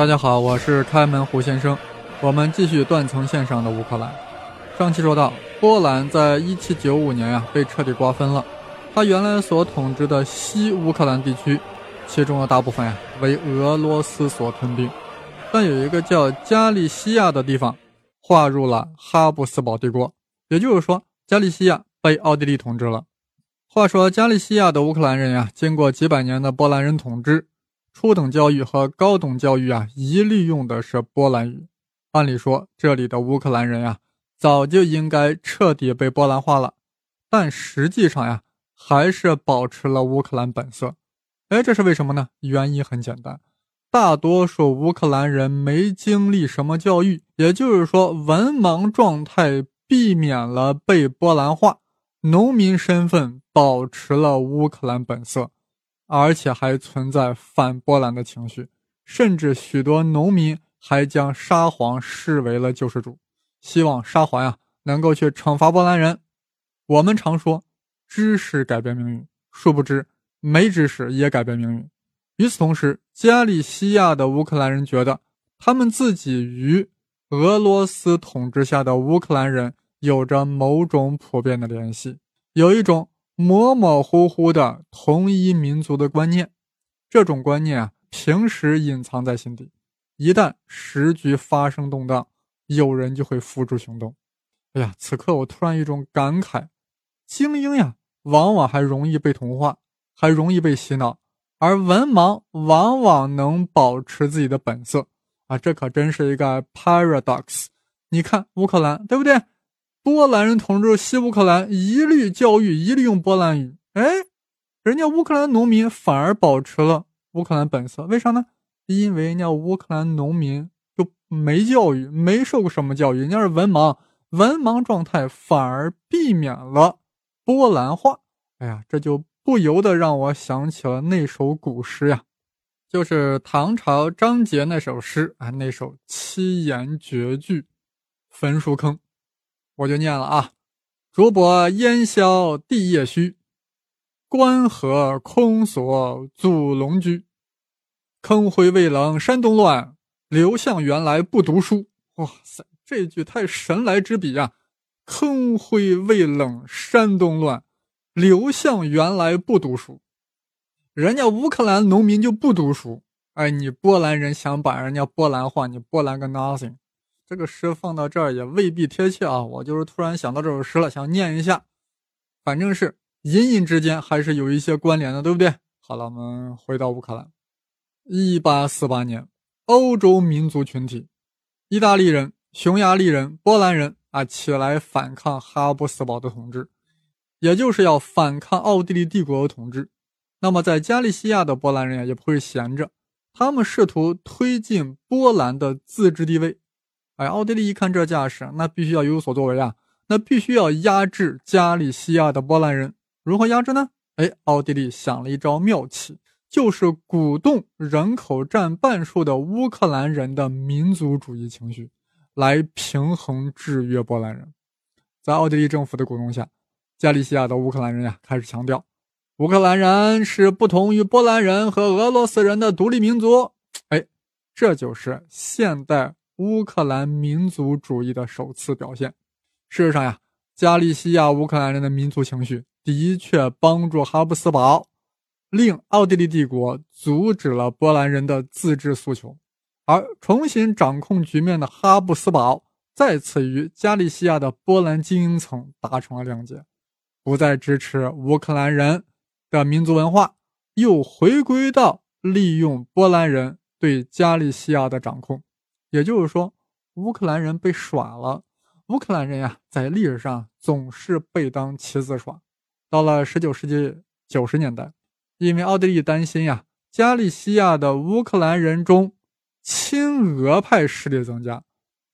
大家好，我是开门胡先生。我们继续断层线上的乌克兰。上期说到，波兰在一七九五年呀被彻底瓜分了，它原来所统治的西乌克兰地区，其中的大部分呀为俄罗斯所吞并，但有一个叫加利西亚的地方划入了哈布斯堡帝国，也就是说，加利西亚被奥地利统治了。话说，加利西亚的乌克兰人呀，经过几百年的波兰人统治。初等教育和高等教育啊，一律用的是波兰语。按理说，这里的乌克兰人呀，早就应该彻底被波兰化了。但实际上呀，还是保持了乌克兰本色。哎，这是为什么呢？原因很简单，大多数乌克兰人没经历什么教育，也就是说，文盲状态避免了被波兰化，农民身份保持了乌克兰本色。而且还存在反波兰的情绪，甚至许多农民还将沙皇视为了救世主，希望沙皇呀能够去惩罚波兰人。我们常说知识改变命运，殊不知没知识也改变命运。与此同时，加利西亚的乌克兰人觉得他们自己与俄罗斯统治下的乌克兰人有着某种普遍的联系，有一种。模模糊糊的同一民族的观念，这种观念啊，平时隐藏在心底，一旦时局发生动荡，有人就会付诸行动。哎呀，此刻我突然一种感慨：精英呀，往往还容易被同化，还容易被洗脑，而文盲往往能保持自己的本色啊，这可真是一个 paradox。你看乌克兰，对不对？波兰人统治西乌克兰，一律教育，一律用波兰语。哎，人家乌克兰农民反而保持了乌克兰本色，为啥呢？因为人家乌克兰农民就没教育，没受过什么教育，人家是文盲，文盲状态反而避免了波兰化。哎呀，这就不由得让我想起了那首古诗呀，就是唐朝张杰那首诗啊，那首七言绝句《焚书坑》。我就念了啊，竹柏烟消地叶虚，关河空锁祖龙居。坑灰未冷山东乱，刘向原来不读书。哇塞，这句太神来之笔啊！坑灰未冷山东乱，刘向原来不读书。人家乌克兰农民就不读书，哎，你波兰人想把人家波兰化，你波兰个 nothing。这个诗放到这儿也未必贴切啊，我就是突然想到这首诗了，想念一下。反正是隐隐之间还是有一些关联的，对不对？好了，我们回到乌克兰。一八四八年，欧洲民族群体，意大利人、匈牙利人、波兰人啊，起来反抗哈布斯堡的统治，也就是要反抗奥地利帝国的统治。那么，在加利西亚的波兰人也不会闲着，他们试图推进波兰的自治地位。哎，奥地利一看这架势，那必须要有所作为啊！那必须要压制加利西亚的波兰人。如何压制呢？哎，奥地利想了一招妙棋，就是鼓动人口占半数的乌克兰人的民族主义情绪，来平衡制约波兰人。在奥地利政府的鼓动下，加利西亚的乌克兰人呀，开始强调，乌克兰人是不同于波兰人和俄罗斯人的独立民族。哎，这就是现代。乌克兰民族主义的首次表现。事实上呀，加利西亚乌克兰人的民族情绪的确帮助哈布斯堡，令奥地利帝国阻止了波兰人的自治诉求，而重新掌控局面的哈布斯堡再次与加利西亚的波兰精英层达成了谅解，不再支持乌克兰人的民族文化，又回归到利用波兰人对加利西亚的掌控。也就是说，乌克兰人被耍了。乌克兰人呀，在历史上总是被当棋子耍。到了十九世纪九十年代，因为奥地利担心呀，加利西亚的乌克兰人中亲俄派势力增加，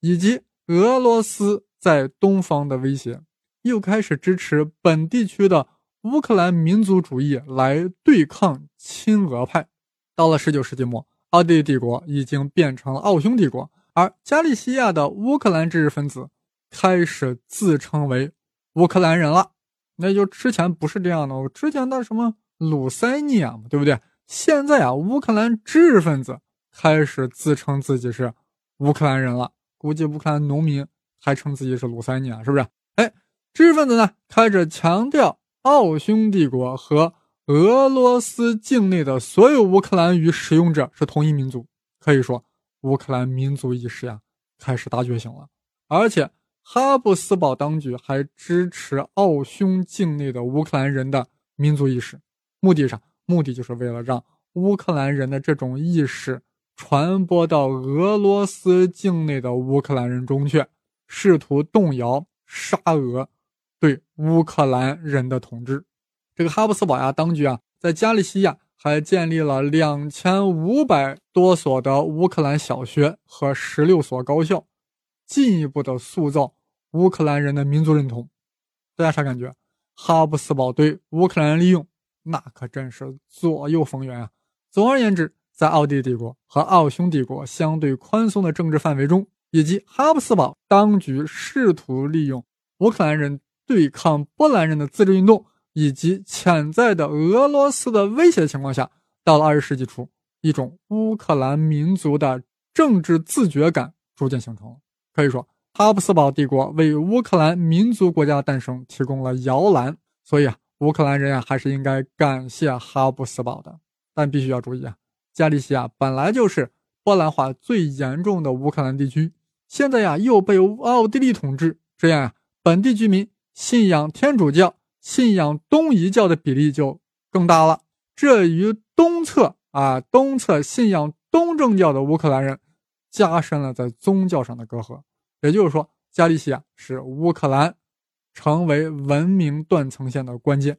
以及俄罗斯在东方的威胁，又开始支持本地区的乌克兰民族主义来对抗亲俄派。到了十九世纪末。奥地利帝国已经变成了奥匈帝国，而加利西亚的乌克兰知识分子开始自称为乌克兰人了。那就之前不是这样的，我之前的什么鲁塞尼亚嘛，对不对？现在啊，乌克兰知识分子开始自称自己是乌克兰人了。估计乌克兰农民还称自己是鲁塞尼亚，是不是？哎，知识分子呢开始强调奥匈帝国和俄罗斯境内的所有乌克兰语使用者是同一民族。可以说，乌克兰民族意识呀开始大觉醒了。而且，哈布斯堡当局还支持奥匈境内的乌克兰人的民族意识，目的啥？目的就是为了让乌克兰人的这种意识。传播到俄罗斯境内的乌克兰人中去，试图动摇沙俄对乌克兰人的统治。这个哈布斯堡呀，当局啊，在加利西亚还建立了两千五百多所的乌克兰小学和十六所高校，进一步的塑造乌克兰人的民族认同。大家啥感觉？哈布斯堡对乌克兰利用，那可真是左右逢源啊！总而言之。在奥地利帝国和奥匈帝国相对宽松的政治范围中，以及哈布斯堡当局试图利用乌克兰人对抗波兰人的自治运动，以及潜在的俄罗斯的威胁情况下，到了二十世纪初，一种乌克兰民族的政治自觉感逐渐形成了。可以说，哈布斯堡帝国为乌克兰民族国家的诞生提供了摇篮。所以啊，乌克兰人啊，还是应该感谢哈布斯堡的。但必须要注意啊。加利西亚本来就是波兰化最严重的乌克兰地区，现在呀又被奥地利统治，这样呀本地居民信仰天主教、信仰东夷教的比例就更大了。这与东侧啊东侧信仰东正教的乌克兰人加深了在宗教上的隔阂。也就是说，加利西亚是乌克兰成为文明断层线的关键。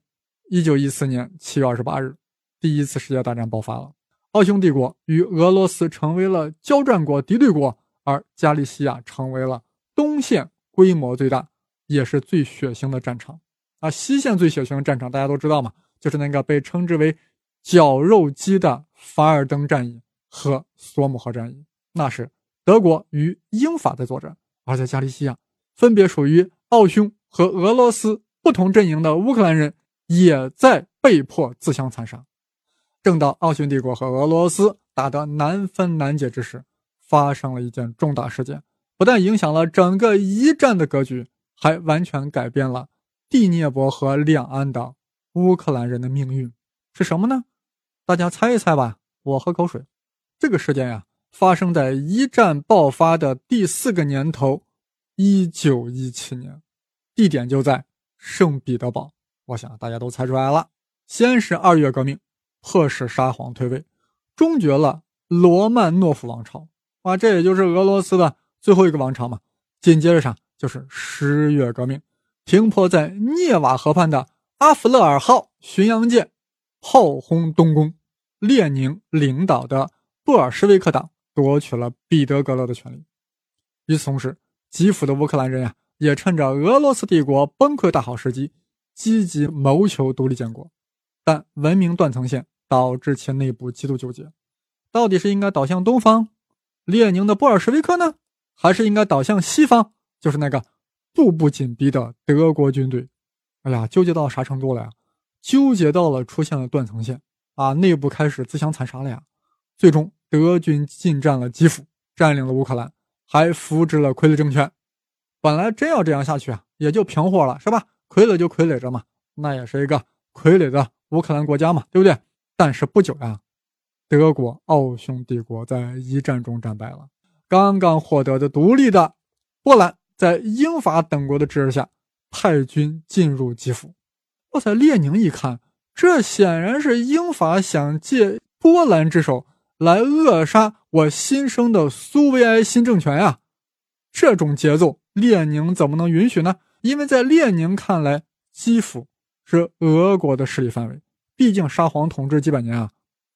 一九一四年七月二十八日，第一次世界大战爆发了。奥匈帝国与俄罗斯成为了交战国、敌对国，而加利西亚成为了东线规模最大、也是最血腥的战场。啊，西线最血腥的战场大家都知道嘛，就是那个被称之为“绞肉机”的凡尔登战役和索姆河战役。那是德国与英法在作战，而在加利西亚，分别属于奥匈和俄罗斯不同阵营的乌克兰人也在被迫自相残杀。正当奥匈帝国和俄罗斯打得难分难解之时，发生了一件重大事件，不但影响了整个一战的格局，还完全改变了第聂伯河两岸的乌克兰人的命运。是什么呢？大家猜一猜吧。我喝口水。这个事件呀，发生在一战爆发的第四个年头，一九一七年，地点就在圣彼得堡。我想大家都猜出来了。先是二月革命。迫使沙皇退位，终结了罗曼诺夫王朝啊，这也就是俄罗斯的最后一个王朝嘛。紧接着啥，就是十月革命，停泊在涅瓦河畔的阿弗勒尔号巡洋舰炮轰东宫，列宁领导的布尔什维克党夺取了彼得格勒的权利。与此同时，基辅的乌克兰人呀，也趁着俄罗斯帝国崩溃大好时机，积极谋求独立建国，但文明断层线。导致其内部极度纠结，到底是应该倒向东方，列宁的布尔什维克呢，还是应该倒向西方，就是那个步步紧逼的德国军队？哎呀，纠结到啥程度了呀？纠结到了出现了断层线啊，内部开始自相残杀了呀。最终，德军进占了基辅，占领了乌克兰，还扶植了傀儡政权。本来真要这样下去啊，也就平和了，是吧？傀儡就傀儡着嘛，那也是一个傀儡的乌克兰国家嘛，对不对？但是不久呀，德国奥匈帝国在一战中战败了。刚刚获得的独立的波兰，在英法等国的支持下，派军进入基辅。哇塞！列宁一看，这显然是英法想借波兰之手来扼杀我新生的苏维埃新政权呀！这种节奏，列宁怎么能允许呢？因为在列宁看来，基辅是俄国的势力范围。毕竟沙皇统治几百年啊，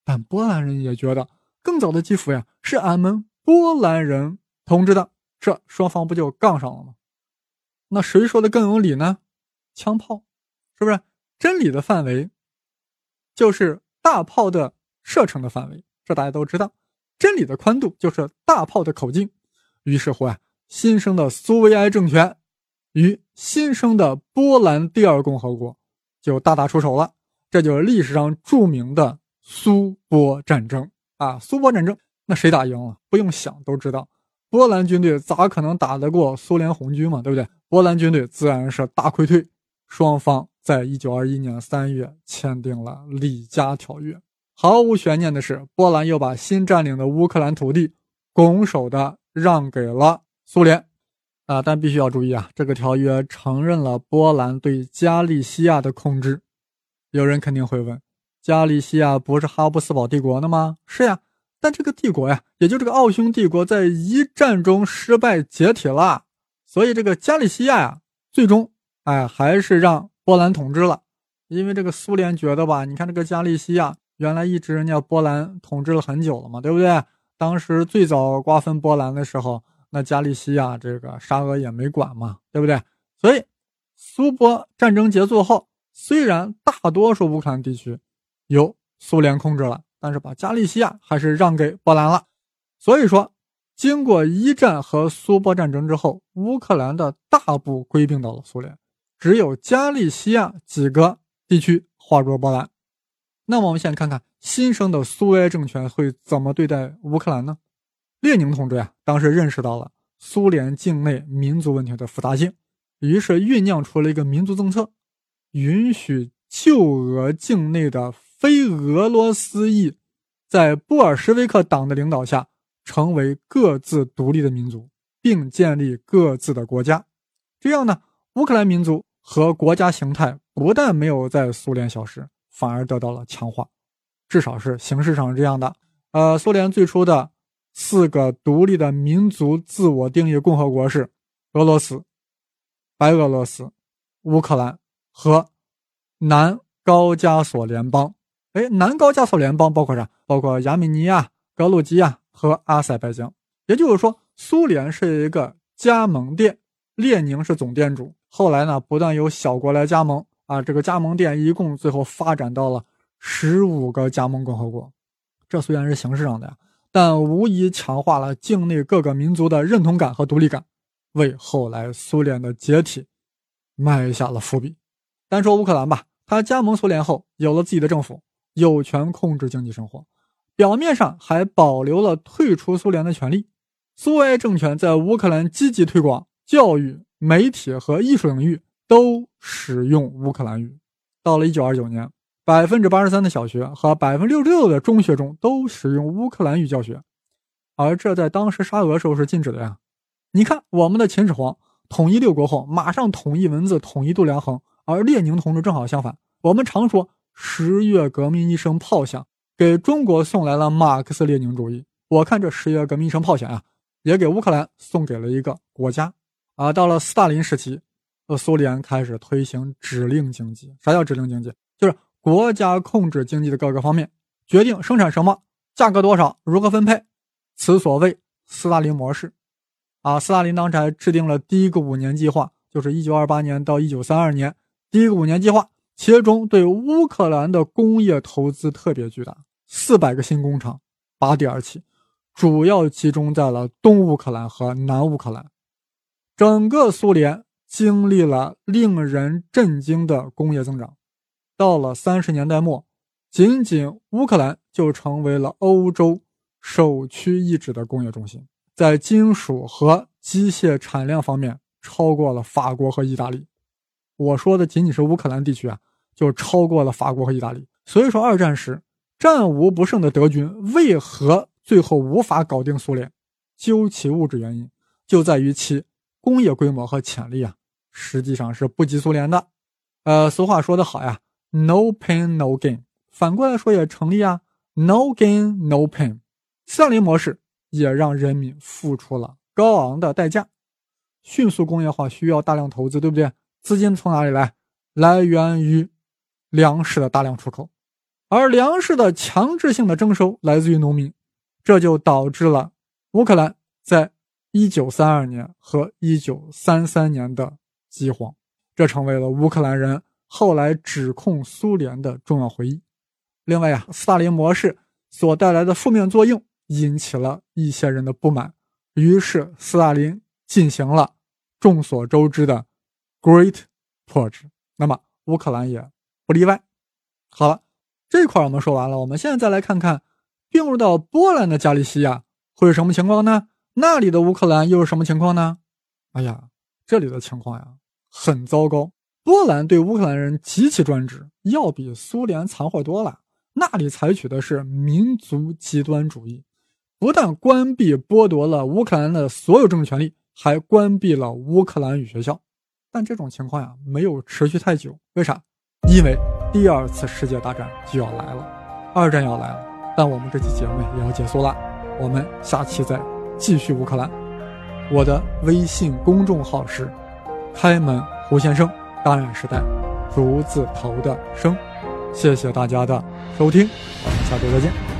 但波兰人也觉得更早的基辅呀是俺们波兰人统治的，这双方不就杠上了吗？那谁说的更有理呢？枪炮，是不是？真理的范围就是大炮的射程的范围，这大家都知道。真理的宽度就是大炮的口径。于是乎啊，新生的苏维埃政权与新生的波兰第二共和国就大打出手了。这就是历史上著名的苏波战争啊！苏波战争那谁打赢了？不用想都知道，波兰军队咋可能打得过苏联红军嘛？对不对？波兰军队自然是大溃退。双方在一九二一年三月签订了里加条约。毫无悬念的是，波兰又把新占领的乌克兰土地拱手的让给了苏联。啊，但必须要注意啊，这个条约承认了波兰对加利西亚的控制。有人肯定会问，加利西亚不是哈布斯堡帝国的吗？是呀，但这个帝国呀，也就这个奥匈帝国，在一战中失败解体了，所以这个加利西亚呀，最终哎还是让波兰统治了。因为这个苏联觉得吧，你看这个加利西亚原来一直人家波兰统治了很久了嘛，对不对？当时最早瓜分波兰的时候。那加利西亚这个沙俄也没管嘛，对不对？所以苏波战争结束后，虽然大多数乌克兰地区由苏联控制了，但是把加利西亚还是让给波兰了。所以说，经过一战和苏波战争之后，乌克兰的大部归并到了苏联，只有加利西亚几个地区划入波兰。那么我们先看看新生的苏维埃政权会怎么对待乌克兰呢？列宁同志呀，当时认识到了苏联境内民族问题的复杂性，于是酝酿出了一个民族政策，允许旧俄境内的非俄罗斯裔在布尔什维克党的领导下成为各自独立的民族，并建立各自的国家。这样呢，乌克兰民族和国家形态不但没有在苏联消失，反而得到了强化，至少是形式上是这样的。呃，苏联最初的。四个独立的民族自我定义共和国是俄罗斯、白俄罗斯、乌克兰和南高加索联邦。哎，南高加索联邦包括啥？包括亚美尼亚、格鲁吉亚和阿塞拜疆。也就是说，苏联是一个加盟店，列宁是总店主。后来呢，不断有小国来加盟啊，这个加盟店一共最后发展到了十五个加盟共和国。这虽然是形式上的呀。但无疑强化了境内各个民族的认同感和独立感，为后来苏联的解体埋下了伏笔。单说乌克兰吧，他加盟苏联后有了自己的政府，有权控制经济生活，表面上还保留了退出苏联的权利。苏维埃政权在乌克兰积极推广教育、媒体和艺术领域都使用乌克兰语。到了1929年。百分之八十三的小学和百分之六十六的中学中都使用乌克兰语教学，而这在当时沙俄时候是禁止的呀。你看，我们的秦始皇统一六国后，马上统一文字，统一度量衡，而列宁同志正好相反。我们常说十月革命一声炮响，给中国送来了马克思列宁主义。我看这十月革命一声炮响啊，也给乌克兰送给了一个国家。啊，到了斯大林时期，呃，苏联开始推行指令经济。啥叫指令经济？就是。国家控制经济的各个方面，决定生产什么，价格多少，如何分配，此所谓斯大林模式。啊，斯大林当时还制定了第一个五年计划，就是一九二八年到一九三二年第一个五年计划，其中对乌克兰的工业投资特别巨大，四百个新工厂拔地而起，主要集中在了东乌克兰和南乌克兰。整个苏联经历了令人震惊的工业增长。到了三十年代末，仅仅乌克兰就成为了欧洲首屈一指的工业中心，在金属和机械产量方面超过了法国和意大利。我说的仅仅是乌克兰地区啊，就超过了法国和意大利。所以说，二战时战无不胜的德军为何最后无法搞定苏联？究其物质原因，就在于其工业规模和潜力啊，实际上是不及苏联的。呃，俗话说得好呀。No pain, no gain。反过来说也成立啊。No gain, no pain。斯大林模式也让人民付出了高昂的代价。迅速工业化需要大量投资，对不对？资金从哪里来？来源于粮食的大量出口，而粮食的强制性的征收来自于农民，这就导致了乌克兰在1932年和1933年的饥荒，这成为了乌克兰人。后来指控苏联的重要回忆。另外呀，斯大林模式所带来的负面作用引起了一些人的不满，于是斯大林进行了众所周知的 Great Purge。那么乌克兰也不例外。好了，这块我们说完了，我们现在再来看看并入到波兰的加利西亚，会是什么情况呢？那里的乌克兰又是什么情况呢？哎呀，这里的情况呀，很糟糕。波兰对乌克兰人极其专制，要比苏联残酷多了。那里采取的是民族极端主义，不但关闭剥夺了乌克兰的所有政治权利，还关闭了乌克兰语学校。但这种情况呀，没有持续太久。为啥？因为第二次世界大战就要来了，二战要来了。但我们这期节目也要结束了，我们下期再继续乌克兰。我的微信公众号是“开门胡先生”，当然是带“竹”字头的“生”。谢谢大家的收听，我们下周再见。